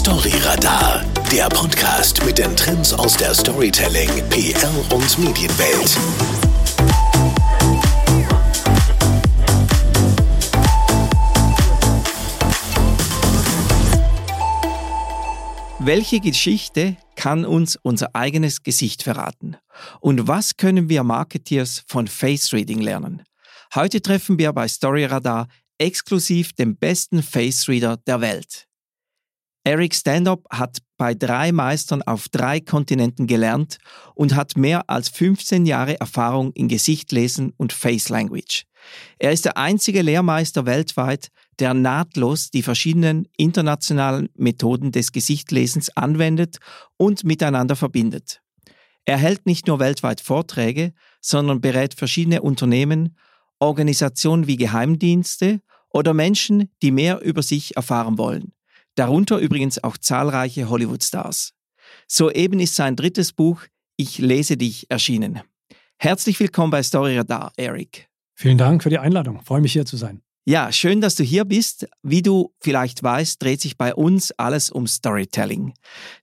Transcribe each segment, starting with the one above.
Storyradar, der Podcast mit den Trends aus der Storytelling, PR und Medienwelt. Welche Geschichte kann uns unser eigenes Gesicht verraten? Und was können wir Marketeers von Face Reading lernen? Heute treffen wir bei Storyradar exklusiv den besten Face Reader der Welt. Eric Standup hat bei drei Meistern auf drei Kontinenten gelernt und hat mehr als 15 Jahre Erfahrung in Gesichtlesen und Face Language. Er ist der einzige Lehrmeister weltweit, der nahtlos die verschiedenen internationalen Methoden des Gesichtlesens anwendet und miteinander verbindet. Er hält nicht nur weltweit Vorträge, sondern berät verschiedene Unternehmen, Organisationen wie Geheimdienste oder Menschen, die mehr über sich erfahren wollen darunter übrigens auch zahlreiche Hollywood-Stars. Soeben ist sein drittes Buch Ich lese dich erschienen. Herzlich willkommen bei Story Radar, Eric. Vielen Dank für die Einladung. freue mich hier zu sein. Ja, schön, dass du hier bist. Wie du vielleicht weißt, dreht sich bei uns alles um Storytelling.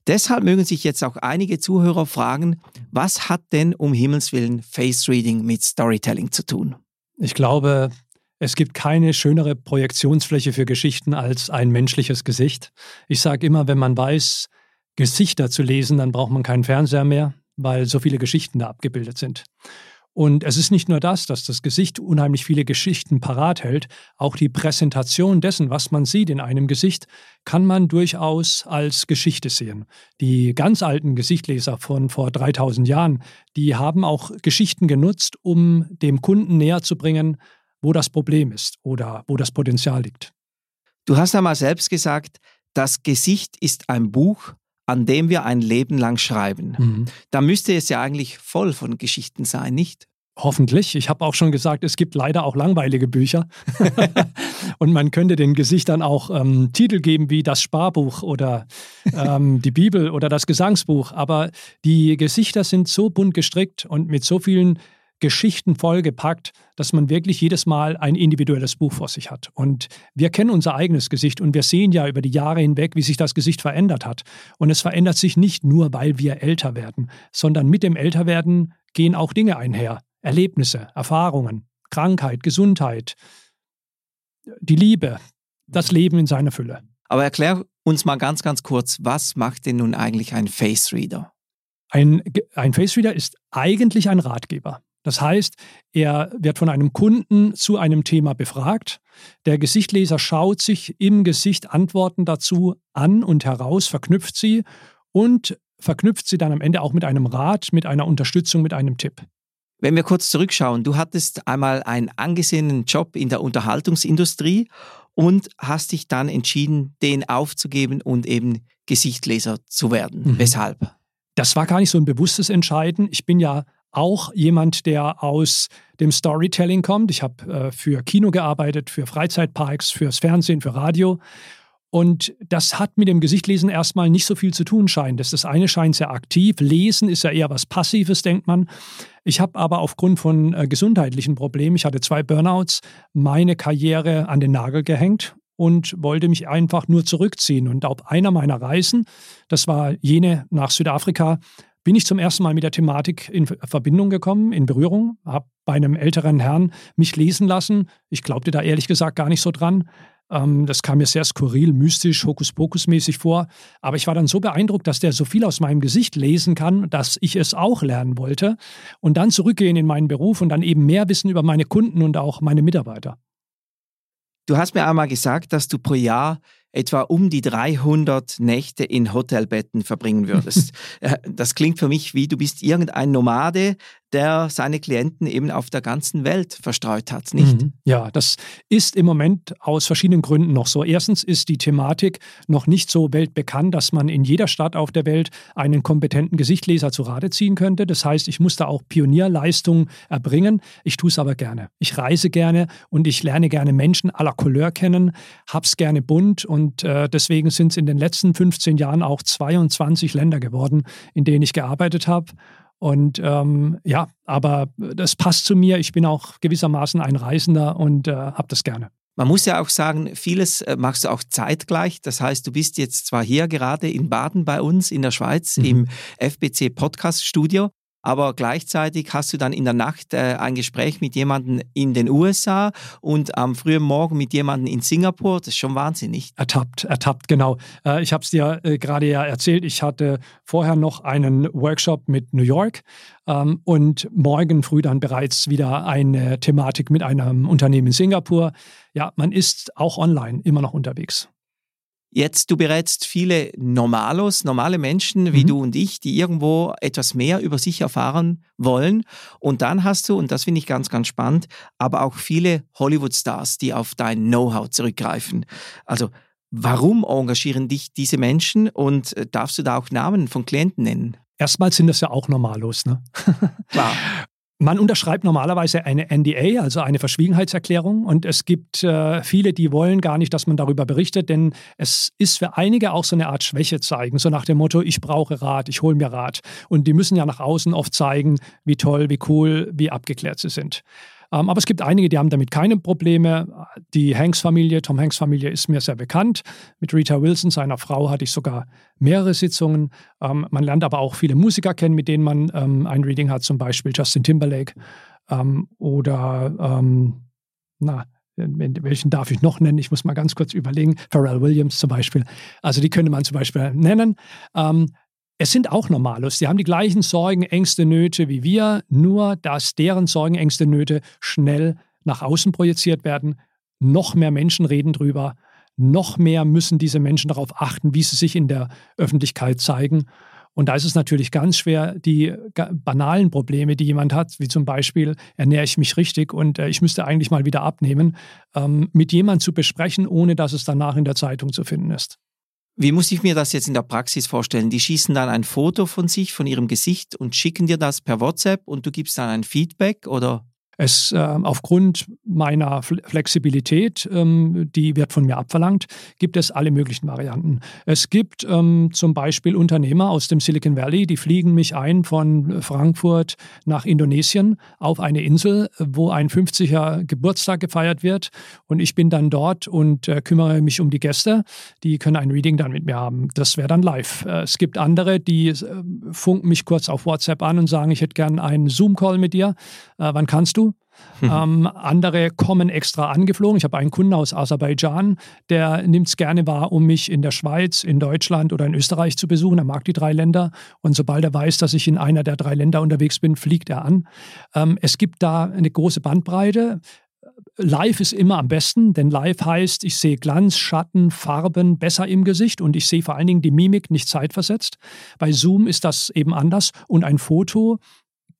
Deshalb mögen sich jetzt auch einige Zuhörer fragen, was hat denn um Himmels Willen Face Reading mit Storytelling zu tun? Ich glaube, es gibt keine schönere Projektionsfläche für Geschichten als ein menschliches Gesicht. Ich sage immer, wenn man weiß, Gesichter zu lesen, dann braucht man keinen Fernseher mehr, weil so viele Geschichten da abgebildet sind. Und es ist nicht nur das, dass das Gesicht unheimlich viele Geschichten parat hält, auch die Präsentation dessen, was man sieht in einem Gesicht, kann man durchaus als Geschichte sehen. Die ganz alten Gesichtleser von vor 3000 Jahren, die haben auch Geschichten genutzt, um dem Kunden näher zu bringen, wo das Problem ist oder wo das Potenzial liegt. Du hast einmal selbst gesagt, das Gesicht ist ein Buch, an dem wir ein Leben lang schreiben. Mhm. Da müsste es ja eigentlich voll von Geschichten sein, nicht? Hoffentlich. Ich habe auch schon gesagt, es gibt leider auch langweilige Bücher. und man könnte den Gesichtern auch ähm, Titel geben wie das Sparbuch oder ähm, die Bibel oder das Gesangsbuch. Aber die Gesichter sind so bunt gestrickt und mit so vielen Geschichten vollgepackt, dass man wirklich jedes Mal ein individuelles Buch vor sich hat. Und wir kennen unser eigenes Gesicht und wir sehen ja über die Jahre hinweg, wie sich das Gesicht verändert hat. Und es verändert sich nicht nur, weil wir älter werden, sondern mit dem Älterwerden gehen auch Dinge einher. Erlebnisse, Erfahrungen, Krankheit, Gesundheit, die Liebe, das Leben in seiner Fülle. Aber erklär uns mal ganz, ganz kurz, was macht denn nun eigentlich ein Face Reader? Ein, ein Face Reader ist eigentlich ein Ratgeber. Das heißt, er wird von einem Kunden zu einem Thema befragt. Der Gesichtleser schaut sich im Gesicht Antworten dazu an und heraus, verknüpft sie und verknüpft sie dann am Ende auch mit einem Rat, mit einer Unterstützung, mit einem Tipp. Wenn wir kurz zurückschauen, du hattest einmal einen angesehenen Job in der Unterhaltungsindustrie und hast dich dann entschieden, den aufzugeben und eben Gesichtleser zu werden. Mhm. Weshalb? Das war gar nicht so ein bewusstes Entscheiden. Ich bin ja auch jemand, der aus dem Storytelling kommt. Ich habe äh, für Kino gearbeitet, für Freizeitparks, fürs Fernsehen, für Radio. Und das hat mit dem Gesichtlesen erstmal nicht so viel zu tun, scheint es. Das eine scheint sehr aktiv. Lesen ist ja eher was Passives, denkt man. Ich habe aber aufgrund von äh, gesundheitlichen Problemen, ich hatte zwei Burnouts, meine Karriere an den Nagel gehängt und wollte mich einfach nur zurückziehen. Und auf einer meiner Reisen, das war jene nach Südafrika, bin ich zum ersten Mal mit der Thematik in Verbindung gekommen, in Berührung, habe bei einem älteren Herrn mich lesen lassen. Ich glaubte da ehrlich gesagt gar nicht so dran. Ähm, das kam mir sehr skurril, mystisch, Hokuspokus-mäßig vor. Aber ich war dann so beeindruckt, dass der so viel aus meinem Gesicht lesen kann, dass ich es auch lernen wollte. Und dann zurückgehen in meinen Beruf und dann eben mehr wissen über meine Kunden und auch meine Mitarbeiter. Du hast mir einmal gesagt, dass du pro Jahr etwa um die 300 Nächte in Hotelbetten verbringen würdest. Äh, das klingt für mich wie, du bist irgendein Nomade, der seine Klienten eben auf der ganzen Welt verstreut hat, nicht? Mhm. Ja, das ist im Moment aus verschiedenen Gründen noch so. Erstens ist die Thematik noch nicht so weltbekannt, dass man in jeder Stadt auf der Welt einen kompetenten Gesichtleser zu Rate ziehen könnte. Das heißt, ich muss da auch Pionierleistungen erbringen. Ich tue es aber gerne. Ich reise gerne und ich lerne gerne Menschen la Couleur kennen, hab's gerne bunt und äh, deswegen sind es in den letzten 15 Jahren auch 22 Länder geworden, in denen ich gearbeitet habe. Und ähm, ja, aber das passt zu mir. Ich bin auch gewissermaßen ein Reisender und äh, habe das gerne. Man muss ja auch sagen, vieles äh, machst du auch zeitgleich. Das heißt, du bist jetzt zwar hier gerade in Baden bei uns in der Schweiz mhm. im FBC Podcast Studio, aber gleichzeitig hast du dann in der Nacht äh, ein Gespräch mit jemandem in den USA und am frühen Morgen mit jemandem in Singapur. Das ist schon wahnsinnig. Ertappt, ertappt, genau. Äh, ich habe es dir äh, gerade ja erzählt. Ich hatte vorher noch einen Workshop mit New York ähm, und morgen früh dann bereits wieder eine Thematik mit einem Unternehmen in Singapur. Ja, man ist auch online immer noch unterwegs. Jetzt, du berätst viele Normalos, normale Menschen wie mhm. du und ich, die irgendwo etwas mehr über sich erfahren wollen. Und dann hast du, und das finde ich ganz, ganz spannend, aber auch viele Hollywood-Stars, die auf dein Know-how zurückgreifen. Also, warum engagieren dich diese Menschen und äh, darfst du da auch Namen von Klienten nennen? Erstmal sind das ja auch Normalos, ne? Klar. Man unterschreibt normalerweise eine NDA, also eine Verschwiegenheitserklärung. Und es gibt äh, viele, die wollen gar nicht, dass man darüber berichtet, denn es ist für einige auch so eine Art Schwäche zeigen, so nach dem Motto, ich brauche Rat, ich hole mir Rat. Und die müssen ja nach außen oft zeigen, wie toll, wie cool, wie abgeklärt sie sind. Ähm, aber es gibt einige, die haben damit keine Probleme. Die Hanks-Familie, Tom Hanks-Familie ist mir sehr bekannt. Mit Rita Wilson, seiner Frau, hatte ich sogar mehrere Sitzungen. Ähm, man lernt aber auch viele Musiker kennen, mit denen man ähm, ein Reading hat, zum Beispiel Justin Timberlake ähm, oder, ähm, na, welchen darf ich noch nennen? Ich muss mal ganz kurz überlegen. Pharrell Williams zum Beispiel. Also die könnte man zum Beispiel nennen. Es sind auch Normalos. Die haben die gleichen Sorgen, Ängste, Nöte wie wir, nur dass deren Sorgen, Ängste, Nöte schnell nach außen projiziert werden. Noch mehr Menschen reden drüber. Noch mehr müssen diese Menschen darauf achten, wie sie sich in der Öffentlichkeit zeigen. Und da ist es natürlich ganz schwer, die banalen Probleme, die jemand hat, wie zum Beispiel, ernähre ich mich richtig und äh, ich müsste eigentlich mal wieder abnehmen, ähm, mit jemandem zu besprechen, ohne dass es danach in der Zeitung zu finden ist. Wie muss ich mir das jetzt in der Praxis vorstellen? Die schießen dann ein Foto von sich, von ihrem Gesicht und schicken dir das per WhatsApp und du gibst dann ein Feedback oder? Es äh, aufgrund meiner Flexibilität, ähm, die wird von mir abverlangt, gibt es alle möglichen Varianten. Es gibt ähm, zum Beispiel Unternehmer aus dem Silicon Valley, die fliegen mich ein von Frankfurt nach Indonesien auf eine Insel, wo ein 50er Geburtstag gefeiert wird. Und ich bin dann dort und äh, kümmere mich um die Gäste. Die können ein Reading dann mit mir haben. Das wäre dann live. Äh, es gibt andere, die äh, funken mich kurz auf WhatsApp an und sagen, ich hätte gern einen Zoom-Call mit dir. Äh, wann kannst du? Mhm. Ähm, andere kommen extra angeflogen. Ich habe einen Kunden aus Aserbaidschan, der nimmt es gerne wahr, um mich in der Schweiz, in Deutschland oder in Österreich zu besuchen. Er mag die drei Länder und sobald er weiß, dass ich in einer der drei Länder unterwegs bin, fliegt er an. Ähm, es gibt da eine große Bandbreite. Live ist immer am besten, denn live heißt, ich sehe Glanz, Schatten, Farben besser im Gesicht und ich sehe vor allen Dingen die Mimik nicht zeitversetzt. Bei Zoom ist das eben anders und ein Foto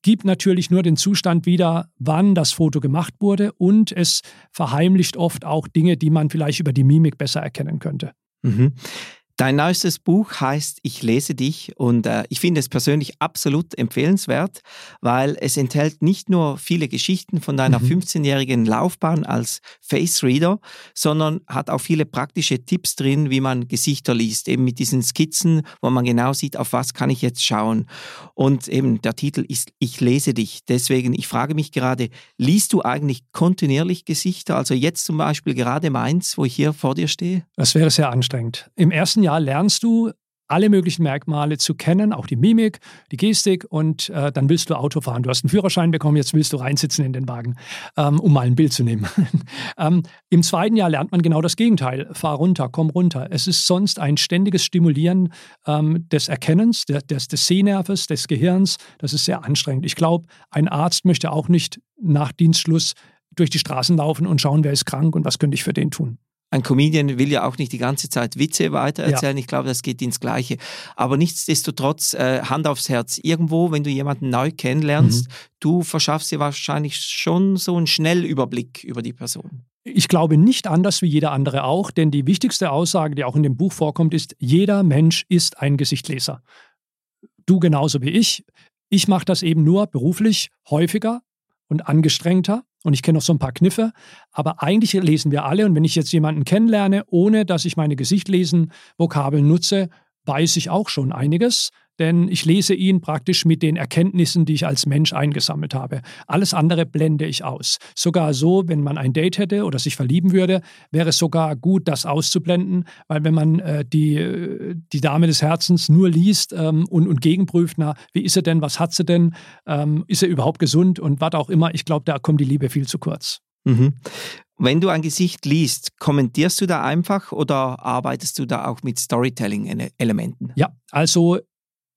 gibt natürlich nur den Zustand wieder, wann das Foto gemacht wurde und es verheimlicht oft auch Dinge, die man vielleicht über die Mimik besser erkennen könnte. Mhm. Dein neuestes Buch heißt Ich lese dich und äh, ich finde es persönlich absolut empfehlenswert, weil es enthält nicht nur viele Geschichten von deiner mhm. 15-jährigen Laufbahn als Face Reader, sondern hat auch viele praktische Tipps drin, wie man Gesichter liest, eben mit diesen Skizzen, wo man genau sieht, auf was kann ich jetzt schauen. Und eben der Titel ist Ich lese dich. Deswegen, ich frage mich gerade, liest du eigentlich kontinuierlich Gesichter? Also jetzt zum Beispiel gerade meins, wo ich hier vor dir stehe? Das wäre sehr anstrengend. Im ersten Jahr Jahr lernst du alle möglichen Merkmale zu kennen, auch die Mimik, die Gestik und äh, dann willst du Auto fahren. Du hast einen Führerschein bekommen, jetzt willst du reinsitzen in den Wagen, ähm, um mal ein Bild zu nehmen. ähm, Im zweiten Jahr lernt man genau das Gegenteil. Fahr runter, komm runter. Es ist sonst ein ständiges Stimulieren ähm, des Erkennens, des, des, des Sehnerves, des Gehirns. Das ist sehr anstrengend. Ich glaube, ein Arzt möchte auch nicht nach Dienstschluss durch die Straßen laufen und schauen, wer ist krank und was könnte ich für den tun ein Comedian will ja auch nicht die ganze Zeit Witze weitererzählen. Ja. Ich glaube, das geht ins Gleiche. Aber nichtsdestotrotz, äh, Hand aufs Herz, irgendwo, wenn du jemanden neu kennenlernst, mhm. du verschaffst dir wahrscheinlich schon so einen Schnellüberblick über die Person. Ich glaube nicht anders wie jeder andere auch, denn die wichtigste Aussage, die auch in dem Buch vorkommt, ist, jeder Mensch ist ein Gesichtleser. Du genauso wie ich. Ich mache das eben nur beruflich häufiger und angestrengter und ich kenne noch so ein paar Kniffe, aber eigentlich lesen wir alle. Und wenn ich jetzt jemanden kennenlerne, ohne dass ich meine Gesichtlesen Vokabeln nutze, weiß ich auch schon einiges, denn ich lese ihn praktisch mit den Erkenntnissen, die ich als Mensch eingesammelt habe. Alles andere blende ich aus. Sogar so, wenn man ein Date hätte oder sich verlieben würde, wäre es sogar gut, das auszublenden, weil wenn man äh, die, äh, die Dame des Herzens nur liest ähm, und, und gegenprüft, na, wie ist er denn, was hat sie denn, ähm, ist er überhaupt gesund und was auch immer, ich glaube, da kommt die Liebe viel zu kurz. Mhm. Wenn du ein Gesicht liest, kommentierst du da einfach oder arbeitest du da auch mit Storytelling-Elementen? Ja, also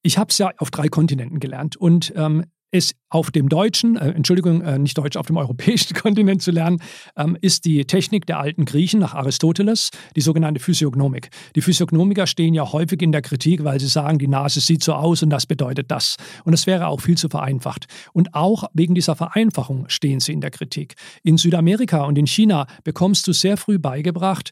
ich habe es ja auf drei Kontinenten gelernt und ähm, es auf dem deutschen, äh, Entschuldigung, äh, nicht deutsch, auf dem europäischen Kontinent zu lernen, ähm, ist die Technik der alten Griechen nach Aristoteles, die sogenannte Physiognomik. Die Physiognomiker stehen ja häufig in der Kritik, weil sie sagen, die Nase sieht so aus und das bedeutet das. Und es wäre auch viel zu vereinfacht. Und auch wegen dieser Vereinfachung stehen sie in der Kritik. In Südamerika und in China bekommst du sehr früh beigebracht,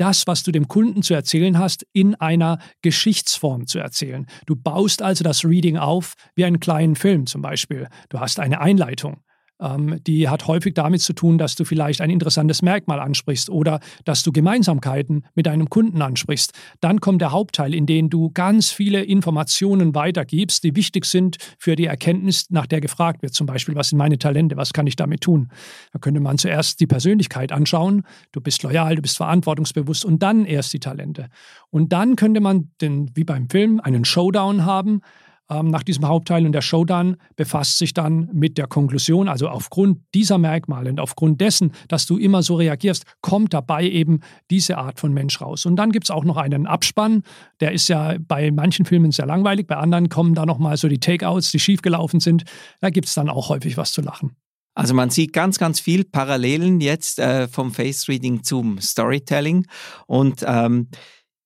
das, was du dem Kunden zu erzählen hast, in einer Geschichtsform zu erzählen. Du baust also das Reading auf wie einen kleinen Film zum Beispiel. Du hast eine Einleitung. Ähm, die hat häufig damit zu tun, dass du vielleicht ein interessantes Merkmal ansprichst oder dass du Gemeinsamkeiten mit deinem Kunden ansprichst. Dann kommt der Hauptteil, in dem du ganz viele Informationen weitergibst, die wichtig sind für die Erkenntnis, nach der gefragt wird. Zum Beispiel, was sind meine Talente, was kann ich damit tun? Da könnte man zuerst die Persönlichkeit anschauen. Du bist loyal, du bist verantwortungsbewusst und dann erst die Talente. Und dann könnte man, den, wie beim Film, einen Showdown haben nach diesem Hauptteil und der Showdown befasst sich dann mit der Konklusion. Also aufgrund dieser Merkmale und aufgrund dessen, dass du immer so reagierst, kommt dabei eben diese Art von Mensch raus. Und dann gibt es auch noch einen Abspann. Der ist ja bei manchen Filmen sehr langweilig, bei anderen kommen da nochmal so die Takeouts, die schiefgelaufen sind. Da gibt es dann auch häufig was zu lachen. Also man sieht ganz, ganz viel Parallelen jetzt äh, vom Face Reading zum Storytelling. Und ähm,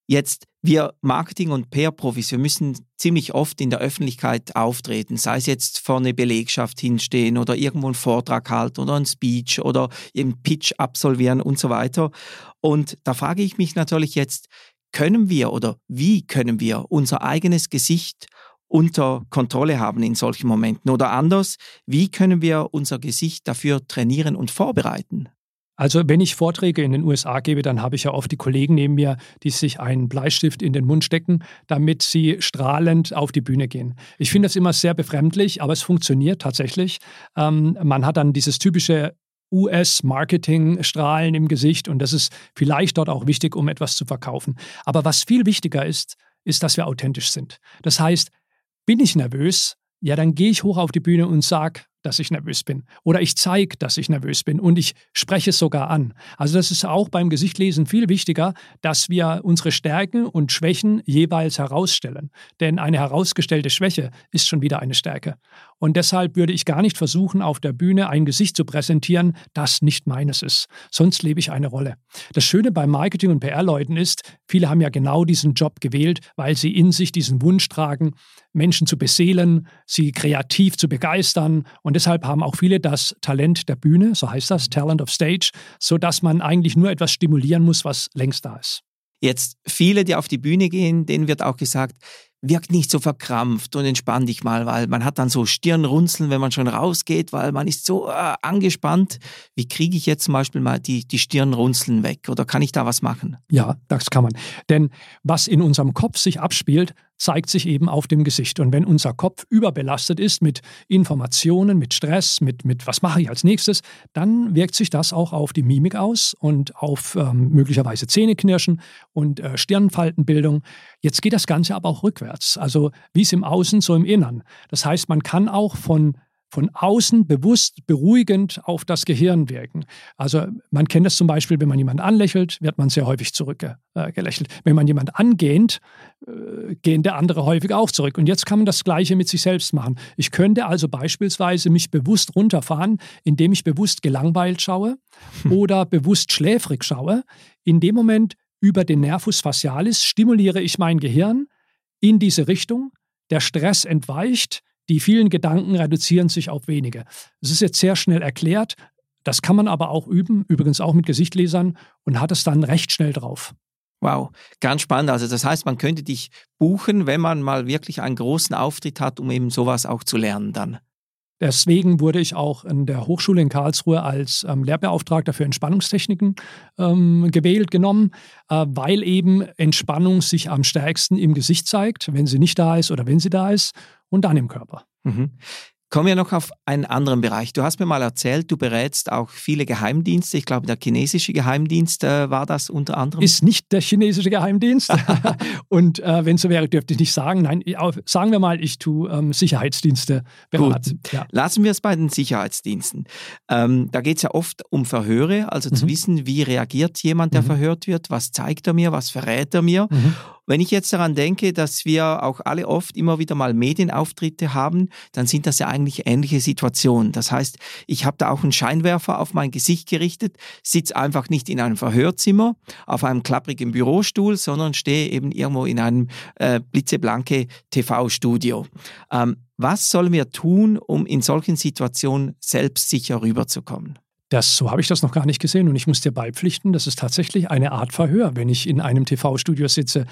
Jetzt, wir Marketing- und PR-Profis, wir müssen ziemlich oft in der Öffentlichkeit auftreten, sei es jetzt vor eine Belegschaft hinstehen oder irgendwo einen Vortrag halten oder einen Speech oder einen Pitch absolvieren und so weiter. Und da frage ich mich natürlich jetzt, können wir oder wie können wir unser eigenes Gesicht unter Kontrolle haben in solchen Momenten? Oder anders, wie können wir unser Gesicht dafür trainieren und vorbereiten? Also wenn ich Vorträge in den USA gebe, dann habe ich ja oft die Kollegen neben mir, die sich einen Bleistift in den Mund stecken, damit sie strahlend auf die Bühne gehen. Ich finde das immer sehr befremdlich, aber es funktioniert tatsächlich. Ähm, man hat dann dieses typische US-Marketing-Strahlen im Gesicht und das ist vielleicht dort auch wichtig, um etwas zu verkaufen. Aber was viel wichtiger ist, ist, dass wir authentisch sind. Das heißt, bin ich nervös, ja, dann gehe ich hoch auf die Bühne und sage, dass ich nervös bin. Oder ich zeige, dass ich nervös bin und ich spreche es sogar an. Also das ist auch beim Gesichtlesen viel wichtiger, dass wir unsere Stärken und Schwächen jeweils herausstellen. Denn eine herausgestellte Schwäche ist schon wieder eine Stärke. Und deshalb würde ich gar nicht versuchen, auf der Bühne ein Gesicht zu präsentieren, das nicht meines ist. Sonst lebe ich eine Rolle. Das Schöne bei Marketing- und PR-Leuten ist, viele haben ja genau diesen Job gewählt, weil sie in sich diesen Wunsch tragen, Menschen zu beseelen, sie kreativ zu begeistern und deshalb haben auch viele das Talent der Bühne, so heißt das, Talent of Stage, sodass man eigentlich nur etwas stimulieren muss, was längst da ist. Jetzt viele, die auf die Bühne gehen, denen wird auch gesagt, wirkt nicht so verkrampft und entspann dich mal, weil man hat dann so Stirnrunzeln, wenn man schon rausgeht, weil man ist so äh, angespannt. Wie kriege ich jetzt zum Beispiel mal die, die Stirnrunzeln weg oder kann ich da was machen? Ja, das kann man. Denn was in unserem Kopf sich abspielt, zeigt sich eben auf dem Gesicht. Und wenn unser Kopf überbelastet ist mit Informationen, mit Stress, mit, mit was mache ich als nächstes, dann wirkt sich das auch auf die Mimik aus und auf ähm, möglicherweise Zähneknirschen und äh, Stirnfaltenbildung. Jetzt geht das Ganze aber auch rückwärts. Also wie es im Außen, so im Innern. Das heißt, man kann auch von von außen bewusst beruhigend auf das Gehirn wirken. Also man kennt das zum Beispiel, wenn man jemanden anlächelt, wird man sehr häufig zurückgelächelt. Äh, wenn man jemanden angehnt, äh, gehen der andere häufig auch zurück. Und jetzt kann man das Gleiche mit sich selbst machen. Ich könnte also beispielsweise mich bewusst runterfahren, indem ich bewusst gelangweilt schaue oder bewusst schläfrig schaue. In dem Moment über den Nervus facialis stimuliere ich mein Gehirn in diese Richtung. Der Stress entweicht, die vielen Gedanken reduzieren sich auf wenige. Es ist jetzt sehr schnell erklärt. Das kann man aber auch üben, übrigens auch mit Gesichtlesern und hat es dann recht schnell drauf. Wow, ganz spannend. Also das heißt, man könnte dich buchen, wenn man mal wirklich einen großen Auftritt hat, um eben sowas auch zu lernen dann. Deswegen wurde ich auch in der Hochschule in Karlsruhe als ähm, Lehrbeauftragter für Entspannungstechniken ähm, gewählt, genommen, äh, weil eben Entspannung sich am stärksten im Gesicht zeigt, wenn sie nicht da ist oder wenn sie da ist und dann im Körper. Mhm. Kommen wir noch auf einen anderen Bereich. Du hast mir mal erzählt, du berätst auch viele Geheimdienste. Ich glaube, der chinesische Geheimdienst äh, war das unter anderem. Ist nicht der chinesische Geheimdienst. Und äh, wenn so wäre, dürfte ich nicht sagen. Nein, sagen wir mal, ich tue ähm, Sicherheitsdienste beraten. Gut. Ja. Lassen wir es bei den Sicherheitsdiensten. Ähm, da geht es ja oft um Verhöre, also mhm. zu wissen, wie reagiert jemand, der mhm. verhört wird, was zeigt er mir, was verrät er mir. Mhm. Wenn ich jetzt daran denke, dass wir auch alle oft immer wieder mal Medienauftritte haben, dann sind das ja eigentlich ähnliche Situationen. Das heißt, ich habe da auch einen Scheinwerfer auf mein Gesicht gerichtet, sitze einfach nicht in einem Verhörzimmer auf einem klapprigen Bürostuhl, sondern stehe eben irgendwo in einem äh, blitzeblanke TV-Studio. Ähm, was sollen wir tun, um in solchen Situationen selbstsicher rüberzukommen? Das, so habe ich das noch gar nicht gesehen und ich muss dir beipflichten, das ist tatsächlich eine Art Verhör, wenn ich in einem TV-Studio sitze.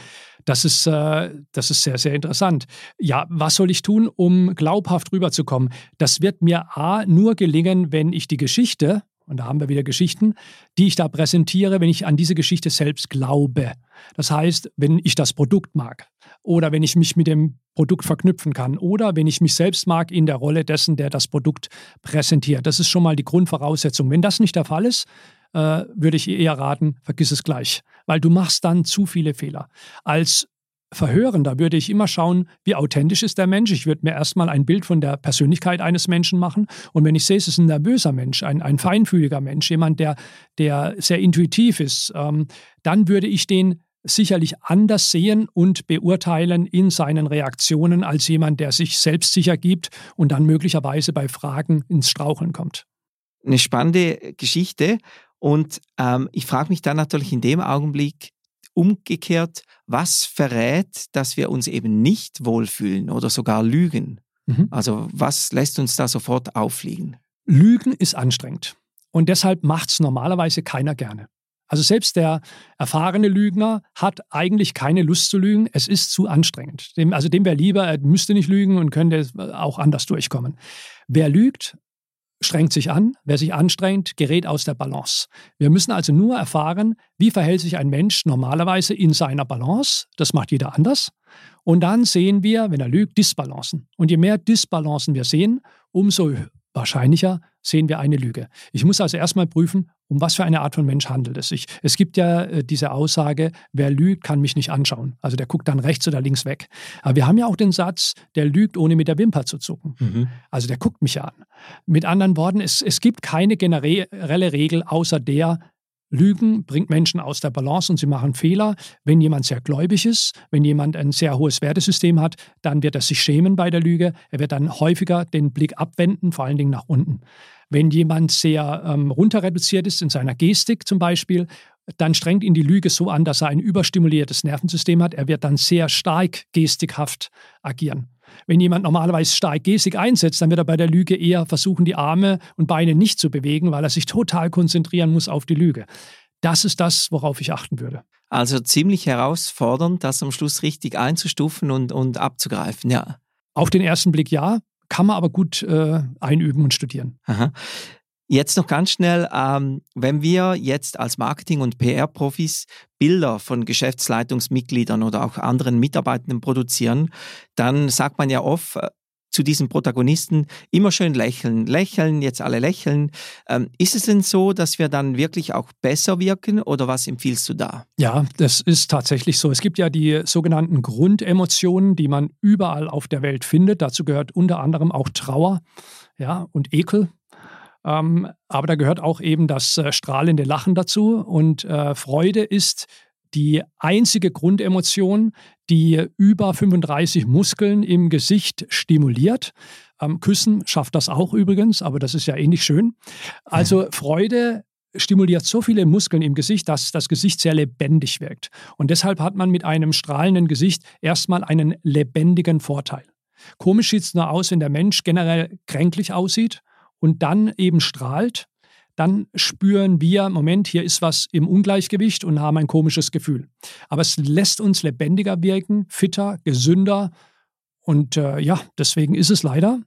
Das ist, äh, das ist sehr, sehr interessant. Ja, was soll ich tun, um glaubhaft rüberzukommen? Das wird mir A nur gelingen, wenn ich die Geschichte, und da haben wir wieder Geschichten, die ich da präsentiere, wenn ich an diese Geschichte selbst glaube. Das heißt, wenn ich das Produkt mag oder wenn ich mich mit dem Produkt verknüpfen kann oder wenn ich mich selbst mag in der Rolle dessen, der das Produkt präsentiert. Das ist schon mal die Grundvoraussetzung. Wenn das nicht der Fall ist, äh, würde ich eher raten, vergiss es gleich, weil du machst dann zu viele Fehler. Als Verhörender würde ich immer schauen, wie authentisch ist der Mensch. Ich würde mir erstmal ein Bild von der Persönlichkeit eines Menschen machen. Und wenn ich sehe, es ist ein nervöser Mensch, ein, ein feinfühliger Mensch, jemand, der, der sehr intuitiv ist, ähm, dann würde ich den sicherlich anders sehen und beurteilen in seinen Reaktionen als jemand, der sich selbstsicher gibt und dann möglicherweise bei Fragen ins Straucheln kommt. Eine spannende Geschichte. Und ähm, ich frage mich dann natürlich in dem Augenblick umgekehrt, was verrät, dass wir uns eben nicht wohlfühlen oder sogar lügen? Mhm. Also was lässt uns da sofort auffliegen? Lügen ist anstrengend. Und deshalb macht es normalerweise keiner gerne. Also selbst der erfahrene Lügner hat eigentlich keine Lust zu lügen. Es ist zu anstrengend. Dem, also dem wäre lieber, er müsste nicht lügen und könnte auch anders durchkommen. Wer lügt, strengt sich an. Wer sich anstrengt, gerät aus der Balance. Wir müssen also nur erfahren, wie verhält sich ein Mensch normalerweise in seiner Balance. Das macht jeder anders. Und dann sehen wir, wenn er lügt, Disbalancen. Und je mehr Disbalancen wir sehen, umso wahrscheinlicher sehen wir eine Lüge. Ich muss also erstmal prüfen, um was für eine Art von Mensch handelt es sich. Es gibt ja äh, diese Aussage, wer lügt, kann mich nicht anschauen. Also der guckt dann rechts oder links weg. Aber wir haben ja auch den Satz, der lügt, ohne mit der Wimper zu zucken. Mhm. Also der guckt mich an. Mit anderen Worten, es, es gibt keine generelle Regel außer der, Lügen bringt Menschen aus der Balance und sie machen Fehler. Wenn jemand sehr gläubig ist, wenn jemand ein sehr hohes Wertesystem hat, dann wird er sich schämen bei der Lüge. Er wird dann häufiger den Blick abwenden, vor allen Dingen nach unten. Wenn jemand sehr ähm, runterreduziert ist in seiner Gestik zum Beispiel, dann strengt ihn die Lüge so an, dass er ein überstimuliertes Nervensystem hat. Er wird dann sehr stark gestikhaft agieren. Wenn jemand normalerweise stark Gestik einsetzt, dann wird er bei der Lüge eher versuchen, die Arme und Beine nicht zu bewegen, weil er sich total konzentrieren muss auf die Lüge. Das ist das, worauf ich achten würde. Also ziemlich herausfordernd, das am Schluss richtig einzustufen und, und abzugreifen, ja. Auf den ersten Blick ja, kann man aber gut äh, einüben und studieren. Aha. Jetzt noch ganz schnell, ähm, wenn wir jetzt als Marketing- und PR-Profis Bilder von Geschäftsleitungsmitgliedern oder auch anderen Mitarbeitenden produzieren, dann sagt man ja oft äh, zu diesen Protagonisten immer schön lächeln, lächeln, jetzt alle lächeln. Ähm, ist es denn so, dass wir dann wirklich auch besser wirken oder was empfiehlst du da? Ja, das ist tatsächlich so. Es gibt ja die sogenannten Grundemotionen, die man überall auf der Welt findet. Dazu gehört unter anderem auch Trauer ja, und Ekel. Ähm, aber da gehört auch eben das äh, strahlende Lachen dazu. Und äh, Freude ist die einzige Grundemotion, die über 35 Muskeln im Gesicht stimuliert. Ähm, Küssen schafft das auch übrigens, aber das ist ja ähnlich schön. Also Freude stimuliert so viele Muskeln im Gesicht, dass das Gesicht sehr lebendig wirkt. Und deshalb hat man mit einem strahlenden Gesicht erstmal einen lebendigen Vorteil. Komisch sieht es nur aus, wenn der Mensch generell kränklich aussieht und dann eben strahlt, dann spüren wir, Moment, hier ist was im Ungleichgewicht und haben ein komisches Gefühl. Aber es lässt uns lebendiger wirken, fitter, gesünder. Und äh, ja, deswegen ist es leider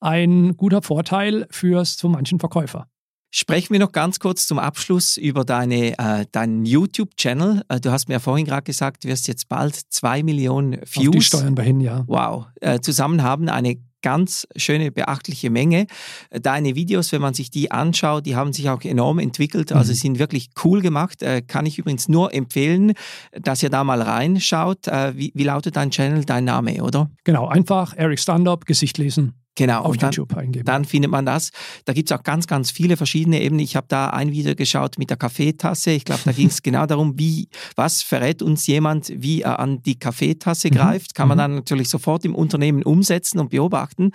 ein guter Vorteil für so manchen Verkäufer. Sprechen wir noch ganz kurz zum Abschluss über deine, äh, deinen YouTube-Channel. Äh, du hast mir ja vorhin gerade gesagt, du wirst jetzt bald zwei Millionen Views. Auf die steuern wir hin, ja. Wow. Äh, zusammen haben eine ganz schöne, beachtliche Menge. Deine Videos, wenn man sich die anschaut, die haben sich auch enorm entwickelt, also mhm. sind wirklich cool gemacht. Äh, kann ich übrigens nur empfehlen, dass ihr da mal reinschaut. Äh, wie, wie lautet dein Channel, dein Name, oder? Genau, einfach Eric Standup, Gesicht lesen. Genau, auf dann, YouTube eingeben. Dann findet man das. Da gibt es auch ganz, ganz viele verschiedene Ebenen. Ich habe da ein Video geschaut mit der Kaffeetasse. Ich glaube, da ging es genau darum, wie, was verrät uns jemand, wie er an die Kaffeetasse mhm. greift. Kann man mhm. dann natürlich sofort im Unternehmen umsetzen und beobachten.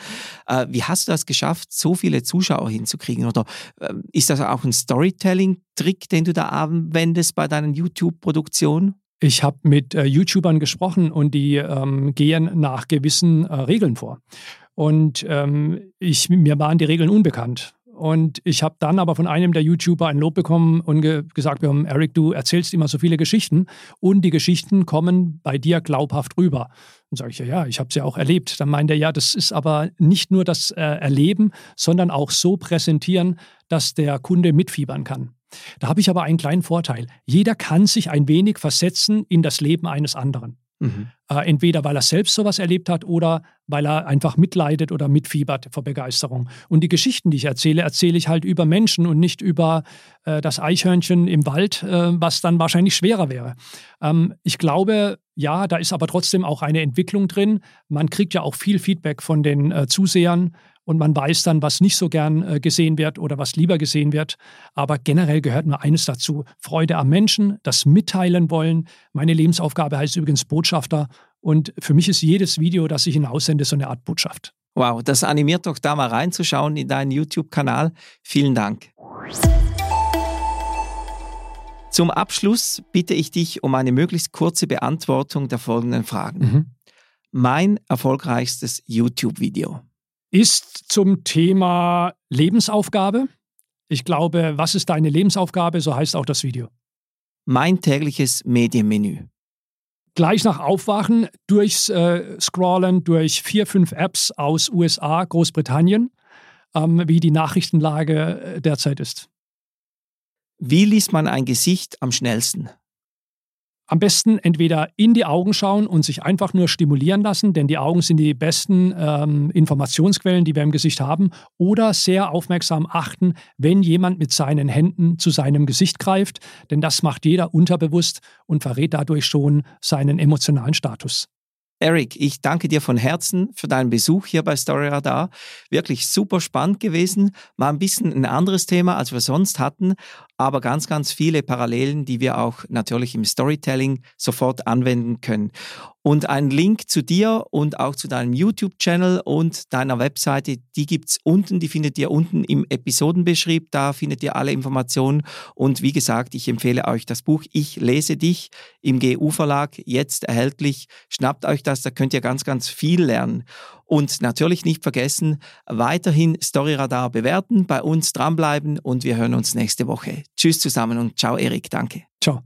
Äh, wie hast du das geschafft, so viele Zuschauer hinzukriegen? Oder äh, ist das auch ein Storytelling-Trick, den du da anwendest bei deinen YouTube-Produktionen? Ich habe mit äh, YouTubern gesprochen und die ähm, gehen nach gewissen äh, Regeln vor. Und ähm, ich, mir waren die Regeln unbekannt. Und ich habe dann aber von einem der YouTuber ein Lob bekommen und ge gesagt bekommen, Eric, du erzählst immer so viele Geschichten und die Geschichten kommen bei dir glaubhaft rüber. Und sage ich, ja, ja, ich habe es ja auch erlebt. Dann meint er, ja, das ist aber nicht nur das äh, Erleben, sondern auch so präsentieren, dass der Kunde mitfiebern kann. Da habe ich aber einen kleinen Vorteil. Jeder kann sich ein wenig versetzen in das Leben eines anderen. Mhm. Äh, entweder weil er selbst sowas erlebt hat oder weil er einfach mitleidet oder mitfiebert vor Begeisterung. Und die Geschichten, die ich erzähle, erzähle ich halt über Menschen und nicht über äh, das Eichhörnchen im Wald, äh, was dann wahrscheinlich schwerer wäre. Ähm, ich glaube, ja, da ist aber trotzdem auch eine Entwicklung drin. Man kriegt ja auch viel Feedback von den äh, Zusehern und man weiß dann, was nicht so gern äh, gesehen wird oder was lieber gesehen wird. Aber generell gehört nur eines dazu: Freude am Menschen, das Mitteilen wollen. Meine Lebensaufgabe heißt übrigens Botschafter. Und für mich ist jedes Video, das ich hinaussende, so eine Art Botschaft. Wow, das animiert doch da mal reinzuschauen in deinen YouTube-Kanal. Vielen Dank. Zum Abschluss bitte ich dich um eine möglichst kurze Beantwortung der folgenden Fragen. Mhm. Mein erfolgreichstes YouTube-Video ist zum Thema Lebensaufgabe. Ich glaube, was ist deine Lebensaufgabe? So heißt auch das Video. Mein tägliches Medienmenü. Gleich nach Aufwachen durchs äh, Scrollen durch vier, fünf Apps aus USA, Großbritannien, ähm, wie die Nachrichtenlage äh, derzeit ist. Wie liest man ein Gesicht am schnellsten? Am besten entweder in die Augen schauen und sich einfach nur stimulieren lassen, denn die Augen sind die besten ähm, Informationsquellen, die wir im Gesicht haben, oder sehr aufmerksam achten, wenn jemand mit seinen Händen zu seinem Gesicht greift, denn das macht jeder unterbewusst und verrät dadurch schon seinen emotionalen Status. Eric, ich danke dir von Herzen für deinen Besuch hier bei Story Radar. Wirklich super spannend gewesen. Mal ein bisschen ein anderes Thema, als wir sonst hatten, aber ganz, ganz viele Parallelen, die wir auch natürlich im Storytelling sofort anwenden können. Und einen Link zu dir und auch zu deinem YouTube-Channel und deiner Webseite, die gibt es unten, die findet ihr unten im Episodenbeschrieb, da findet ihr alle Informationen. Und wie gesagt, ich empfehle euch das Buch Ich lese dich im GU-Verlag, jetzt erhältlich. Schnappt euch das, da könnt ihr ganz, ganz viel lernen. Und natürlich nicht vergessen, weiterhin Storyradar bewerten, bei uns dranbleiben und wir hören uns nächste Woche. Tschüss zusammen und ciao Erik, danke. Ciao.